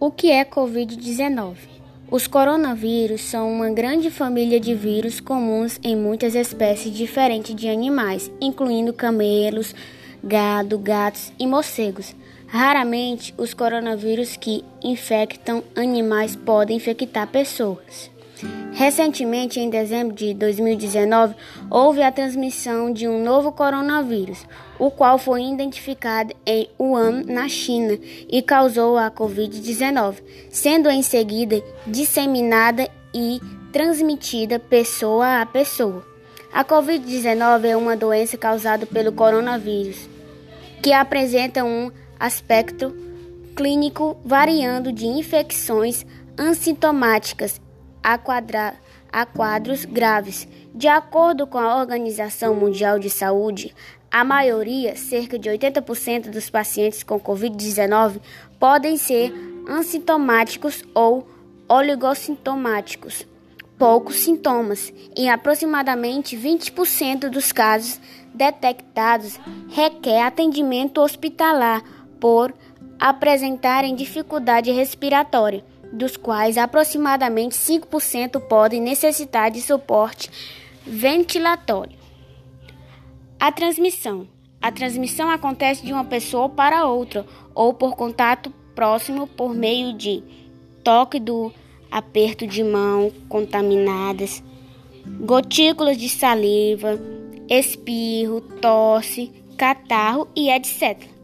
O que é Covid-19? Os coronavírus são uma grande família de vírus comuns em muitas espécies diferentes de animais, incluindo camelos, gado, gatos e morcegos. Raramente, os coronavírus que infectam animais podem infectar pessoas. Recentemente, em dezembro de 2019, houve a transmissão de um novo coronavírus, o qual foi identificado em Wuhan, na China, e causou a Covid-19, sendo em seguida disseminada e transmitida pessoa a pessoa. A Covid-19 é uma doença causada pelo coronavírus, que apresenta um aspecto clínico variando de infecções assintomáticas a, quadra, a quadros graves. De acordo com a Organização Mundial de Saúde, a maioria, cerca de 80% dos pacientes com Covid-19, podem ser assintomáticos ou oligossintomáticos, poucos sintomas. Em aproximadamente 20% dos casos detectados, requer atendimento hospitalar por apresentarem dificuldade respiratória dos quais aproximadamente 5% podem necessitar de suporte ventilatório. A transmissão. A transmissão acontece de uma pessoa para outra ou por contato próximo por meio de toque do aperto de mão contaminadas, gotículas de saliva, espirro, tosse, catarro e etc.